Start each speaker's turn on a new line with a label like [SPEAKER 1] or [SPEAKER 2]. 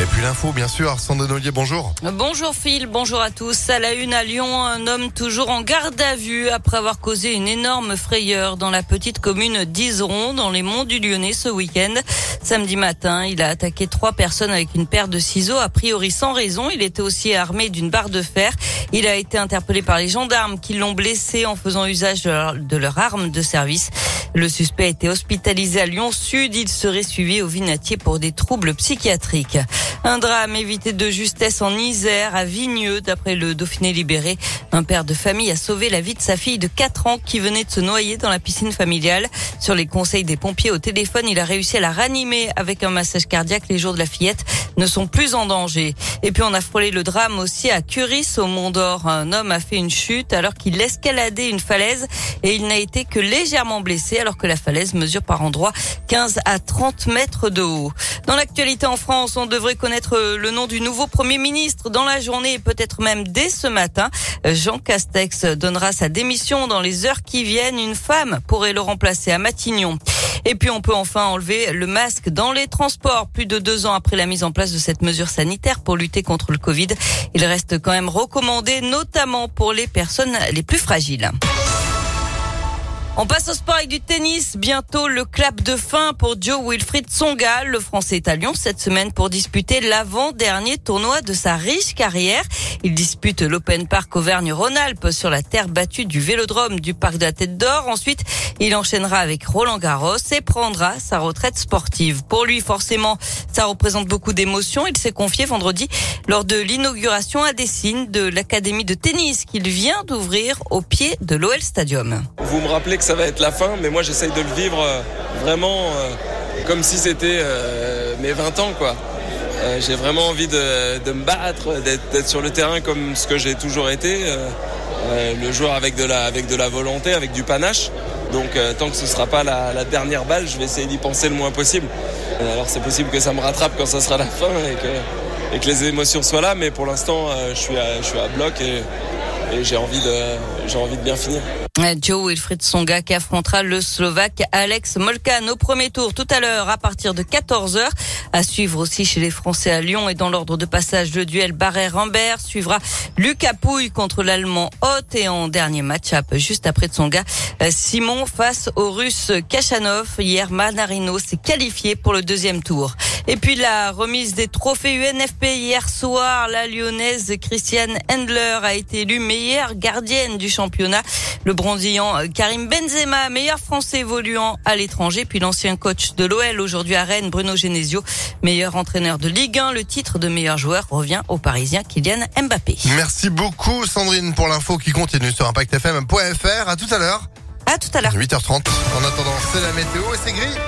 [SPEAKER 1] Et puis l'info, bien sûr, Arsène Denolier, bonjour.
[SPEAKER 2] Bonjour Phil, bonjour à tous. À la une à Lyon, un homme toujours en garde à vue après avoir causé une énorme frayeur dans la petite commune d'Iseron, dans les monts du Lyonnais ce week-end. Samedi matin, il a attaqué trois personnes avec une paire de ciseaux, a priori sans raison. Il était aussi armé d'une barre de fer. Il a été interpellé par les gendarmes qui l'ont blessé en faisant usage de leur, de leur arme de service. Le suspect a été hospitalisé à Lyon Sud. Il serait suivi au Vinatier pour des troubles psychiatriques. Un drame évité de justesse en Isère, à Vigneux, d'après le Dauphiné libéré. Un père de famille a sauvé la vie de sa fille de 4 ans qui venait de se noyer dans la piscine familiale. Sur les conseils des pompiers au téléphone, il a réussi à la ranimer avec un massage cardiaque. Les jours de la fillette ne sont plus en danger. Et puis on a frôlé le drame aussi à Curis au Mont d'Or. Un homme a fait une chute alors qu'il escaladait une falaise et il n'a été que légèrement blessé alors que la falaise mesure par endroits 15 à 30 mètres de haut. Dans l'actualité en France, on devrait connaître le nom du nouveau Premier ministre dans la journée et peut-être même dès ce matin. Jean Castex donnera sa démission dans les heures qui viennent. Une femme pourrait le remplacer à Matignon. Et puis on peut enfin enlever le masque dans les transports. Plus de deux ans après la mise en place de cette mesure sanitaire pour lutter contre le Covid, il reste quand même recommandé, notamment pour les personnes les plus fragiles. On passe au sport avec du tennis. Bientôt le clap de fin pour Joe Wilfried Tsonga. Le Français est à Lyon cette semaine pour disputer l'avant-dernier tournoi de sa riche carrière. Il dispute l'Open Park Auvergne-Rhône-Alpes sur la terre battue du Vélodrome du Parc de la Tête d'Or. Ensuite, il enchaînera avec Roland Garros et prendra sa retraite sportive. Pour lui, forcément, ça représente beaucoup d'émotions. Il s'est confié vendredi lors de l'inauguration à Dessine de l'Académie de tennis qu'il vient d'ouvrir au pied de l'OL Stadium.
[SPEAKER 3] Que ça va être la fin, mais moi j'essaye de le vivre euh, vraiment euh, comme si c'était euh, mes 20 ans quoi. j'ai vraiment envie de, de me battre, d'être sur le terrain comme ce que j'ai toujours été, le joueur avec de, la, avec de la volonté, avec du panache. Donc tant que ce ne sera pas la, dernière balle, je vais essayer d'y penser le moins possible. Alors c'est possible que ça me rattrape quand ça sera la fin et que, et que les émotions soient là, mais pour l'instant je, suis à, je suis à bloc et, j'ai envie, envie de bien finir.
[SPEAKER 2] Joe Wilfried Songa qui affrontera le Slovaque Alex Molkan au premier tour tout à l'heure à partir de 14h. À suivre aussi chez les Français à Lyon et dans l'ordre de passage le duel Barret-Rambert suivra Lucas Pouille contre l'Allemand Hot et en dernier match-up juste après Tsonga Simon face au Russe Kachanov. Hier Manarino s'est qualifié pour le deuxième tour. Et puis la remise des trophées UNFP hier soir, la lyonnaise Christiane Endler a été élue meilleure gardienne du championnat. Le bronzillant Karim Benzema, meilleur français évoluant à l'étranger, puis l'ancien coach de l'OL aujourd'hui à Rennes, Bruno Genesio, meilleur entraîneur de Ligue 1. Le titre de meilleur joueur revient au Parisien Kylian Mbappé.
[SPEAKER 1] Merci beaucoup Sandrine pour l'info qui continue sur impactfm.fr. À tout à l'heure.
[SPEAKER 2] À tout à l'heure.
[SPEAKER 1] 8h30. En attendant, c'est la météo et c'est gris.